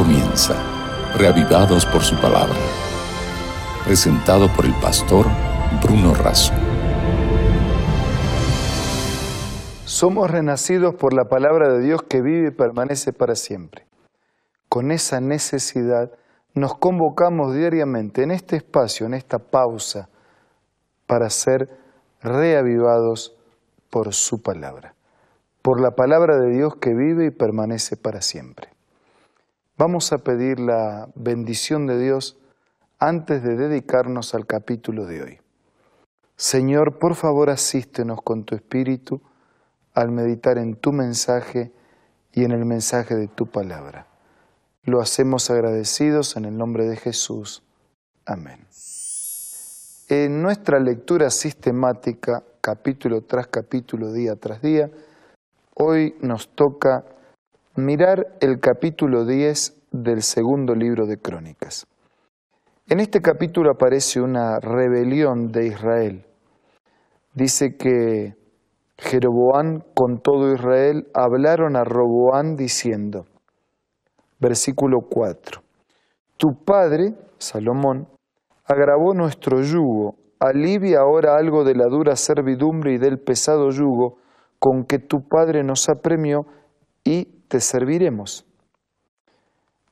comienza, reavivados por su palabra. Presentado por el pastor Bruno Razo. Somos renacidos por la palabra de Dios que vive y permanece para siempre. Con esa necesidad nos convocamos diariamente en este espacio, en esta pausa, para ser reavivados por su palabra, por la palabra de Dios que vive y permanece para siempre. Vamos a pedir la bendición de Dios antes de dedicarnos al capítulo de hoy. Señor, por favor asístenos con tu espíritu al meditar en tu mensaje y en el mensaje de tu palabra. Lo hacemos agradecidos en el nombre de Jesús. Amén. En nuestra lectura sistemática, capítulo tras capítulo, día tras día, hoy nos toca mirar el capítulo 10 del segundo libro de Crónicas. En este capítulo aparece una rebelión de Israel. Dice que Jeroboán con todo Israel hablaron a Roboán diciendo, versículo 4, Tu padre, Salomón, agravó nuestro yugo, alivia ahora algo de la dura servidumbre y del pesado yugo con que tu padre nos apremió y te serviremos.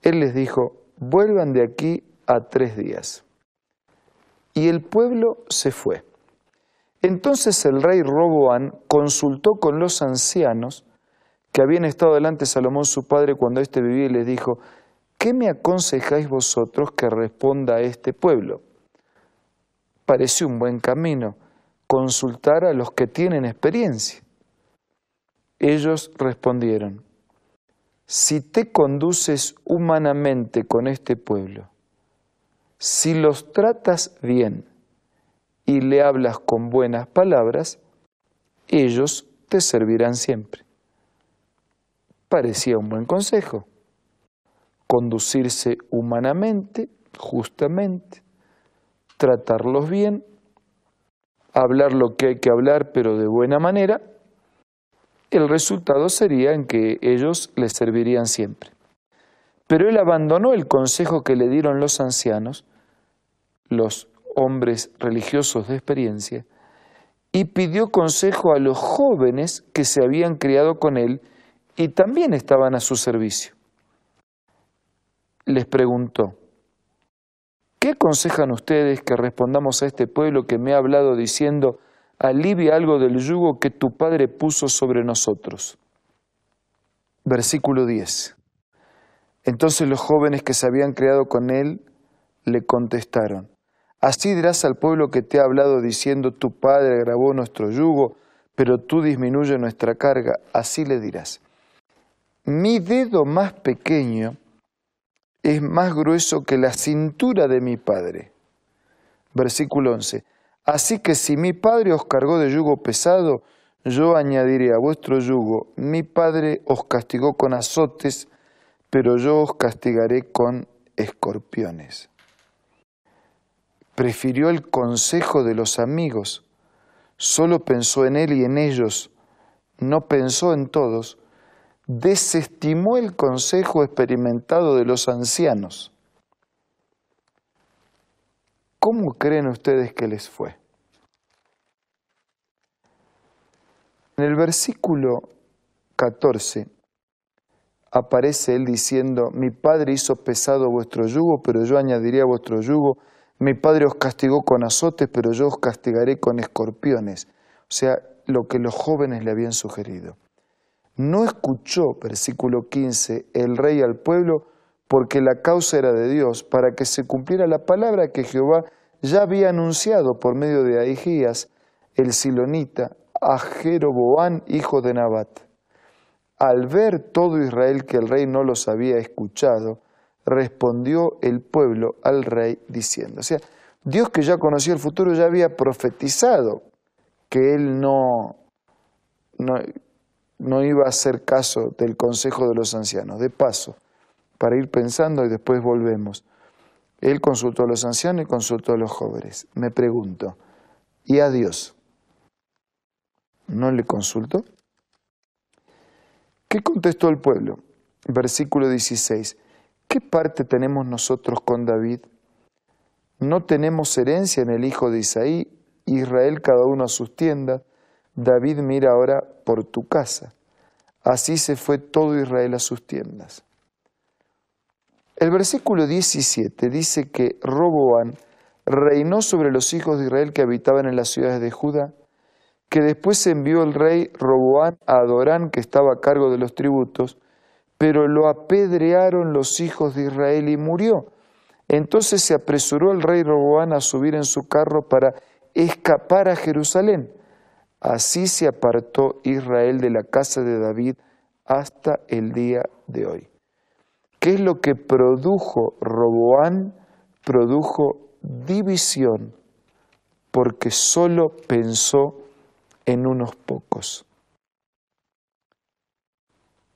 Él les dijo, vuelvan de aquí a tres días. Y el pueblo se fue. Entonces el rey Roboán consultó con los ancianos que habían estado delante de Salomón su padre cuando éste vivía y les dijo, ¿qué me aconsejáis vosotros que responda a este pueblo? Pareció un buen camino consultar a los que tienen experiencia. Ellos respondieron, si te conduces humanamente con este pueblo, si los tratas bien y le hablas con buenas palabras, ellos te servirán siempre. Parecía un buen consejo. Conducirse humanamente, justamente, tratarlos bien, hablar lo que hay que hablar, pero de buena manera, el resultado sería en que ellos les servirían siempre. Pero él abandonó el consejo que le dieron los ancianos, los hombres religiosos de experiencia, y pidió consejo a los jóvenes que se habían criado con él y también estaban a su servicio. Les preguntó, ¿qué aconsejan ustedes que respondamos a este pueblo que me ha hablado diciendo, alivia algo del yugo que tu Padre puso sobre nosotros. Versículo 10. Entonces los jóvenes que se habían criado con él le contestaron, Así dirás al pueblo que te ha hablado diciendo, tu Padre grabó nuestro yugo, pero tú disminuye nuestra carga, así le dirás. Mi dedo más pequeño es más grueso que la cintura de mi Padre. Versículo 11. Así que si mi padre os cargó de yugo pesado, yo añadiré a vuestro yugo, mi padre os castigó con azotes, pero yo os castigaré con escorpiones. Prefirió el consejo de los amigos, solo pensó en él y en ellos, no pensó en todos, desestimó el consejo experimentado de los ancianos ¿Cómo creen ustedes que les fue? En el versículo 14 aparece él diciendo, mi padre hizo pesado vuestro yugo, pero yo añadiré a vuestro yugo, mi padre os castigó con azotes, pero yo os castigaré con escorpiones. O sea, lo que los jóvenes le habían sugerido. No escuchó, versículo 15, el rey al pueblo, porque la causa era de Dios, para que se cumpliera la palabra que Jehová ya había anunciado por medio de Ahías, el silonita, a Jeroboán, hijo de Nabat. Al ver todo Israel que el rey no los había escuchado, respondió el pueblo al rey diciendo, o sea, Dios que ya conocía el futuro ya había profetizado que él no, no, no iba a hacer caso del consejo de los ancianos. De paso, para ir pensando y después volvemos. Él consultó a los ancianos y consultó a los jóvenes. Me pregunto, ¿y a Dios? ¿No le consultó? ¿Qué contestó el pueblo? Versículo 16. ¿Qué parte tenemos nosotros con David? No tenemos herencia en el hijo de Isaí, Israel cada uno a sus tiendas, David mira ahora por tu casa. Así se fue todo Israel a sus tiendas. El versículo 17 dice que Roboán reinó sobre los hijos de Israel que habitaban en las ciudades de Judá, que después envió el rey Roboán a Adorán, que estaba a cargo de los tributos, pero lo apedrearon los hijos de Israel y murió. Entonces se apresuró el rey Roboán a subir en su carro para escapar a Jerusalén. Así se apartó Israel de la casa de David hasta el día de hoy. ¿Qué es lo que produjo Roboán? Produjo división, porque solo pensó en unos pocos.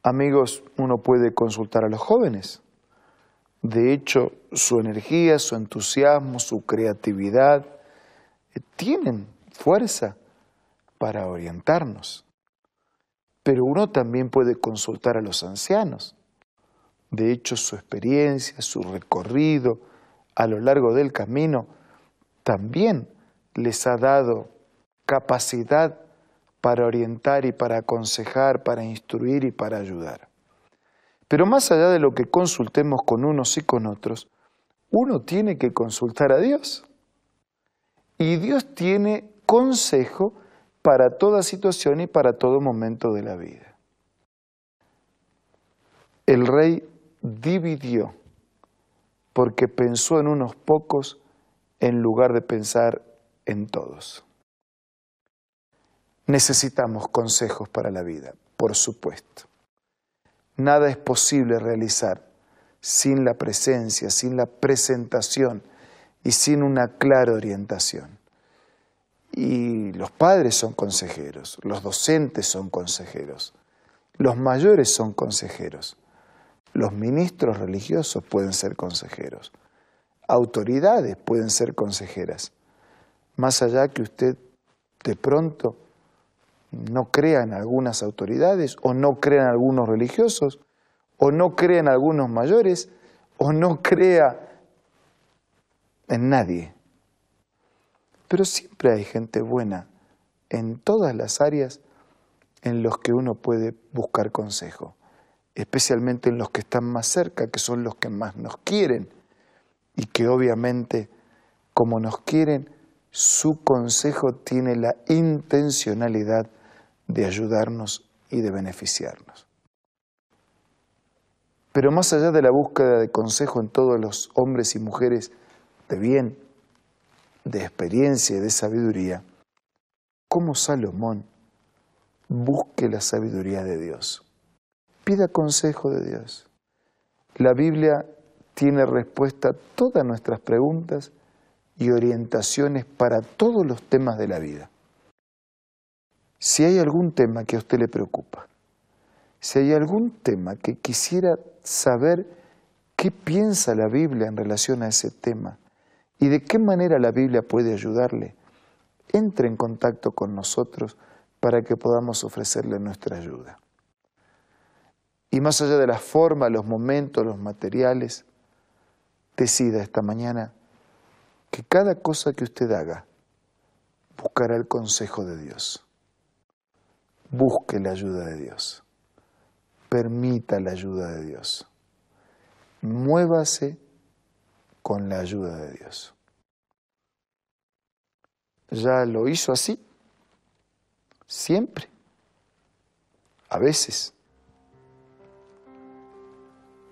Amigos, uno puede consultar a los jóvenes. De hecho, su energía, su entusiasmo, su creatividad eh, tienen fuerza para orientarnos. Pero uno también puede consultar a los ancianos. De hecho, su experiencia, su recorrido a lo largo del camino también les ha dado capacidad para orientar y para aconsejar, para instruir y para ayudar. Pero más allá de lo que consultemos con unos y con otros, uno tiene que consultar a Dios. Y Dios tiene consejo para toda situación y para todo momento de la vida. El rey dividió porque pensó en unos pocos en lugar de pensar en todos. Necesitamos consejos para la vida, por supuesto. Nada es posible realizar sin la presencia, sin la presentación y sin una clara orientación. Y los padres son consejeros, los docentes son consejeros, los mayores son consejeros, los ministros religiosos pueden ser consejeros, autoridades pueden ser consejeras, más allá que usted de pronto no crea en algunas autoridades o no crea en algunos religiosos o no crea en algunos mayores o no crea en nadie. Pero siempre hay gente buena en todas las áreas en los que uno puede buscar consejo, especialmente en los que están más cerca, que son los que más nos quieren y que obviamente como nos quieren, su consejo tiene la intencionalidad de ayudarnos y de beneficiarnos. Pero más allá de la búsqueda de consejo en todos los hombres y mujeres de bien, de experiencia y de sabiduría, como Salomón busque la sabiduría de Dios. Pida consejo de Dios. La Biblia tiene respuesta a todas nuestras preguntas y orientaciones para todos los temas de la vida. Si hay algún tema que a usted le preocupa, si hay algún tema que quisiera saber qué piensa la Biblia en relación a ese tema y de qué manera la Biblia puede ayudarle, entre en contacto con nosotros para que podamos ofrecerle nuestra ayuda. Y más allá de la forma, los momentos, los materiales, decida esta mañana que cada cosa que usted haga buscará el consejo de Dios busque la ayuda de Dios. Permita la ayuda de Dios. Muévase con la ayuda de Dios. Ya lo hizo así, siempre, a veces.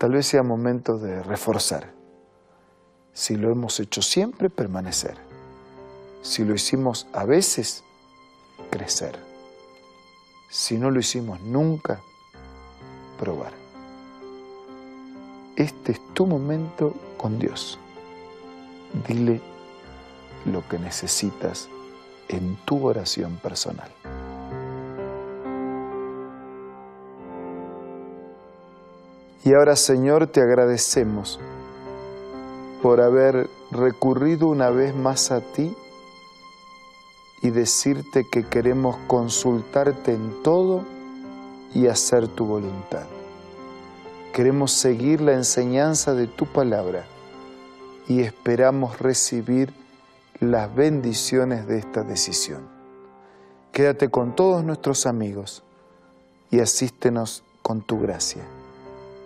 Tal vez sea momento de reforzar. Si lo hemos hecho siempre, permanecer. Si lo hicimos a veces, crecer si no lo hicimos nunca, probar. Este es tu momento con Dios. Dile lo que necesitas en tu oración personal. Y ahora, Señor, te agradecemos por haber recurrido una vez más a ti y decirte que queremos consultarte en todo y hacer tu voluntad. Queremos seguir la enseñanza de tu palabra y esperamos recibir las bendiciones de esta decisión. Quédate con todos nuestros amigos y asístenos con tu gracia.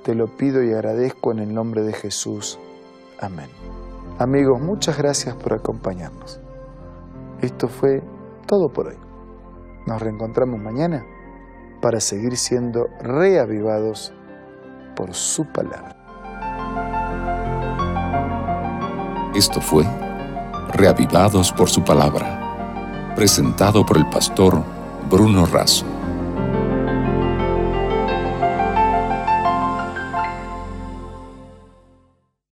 Te lo pido y agradezco en el nombre de Jesús. Amén. Amigos, muchas gracias por acompañarnos. Esto fue todo por hoy. Nos reencontramos mañana para seguir siendo reavivados por su palabra. Esto fue Reavivados por su palabra, presentado por el pastor Bruno Razo.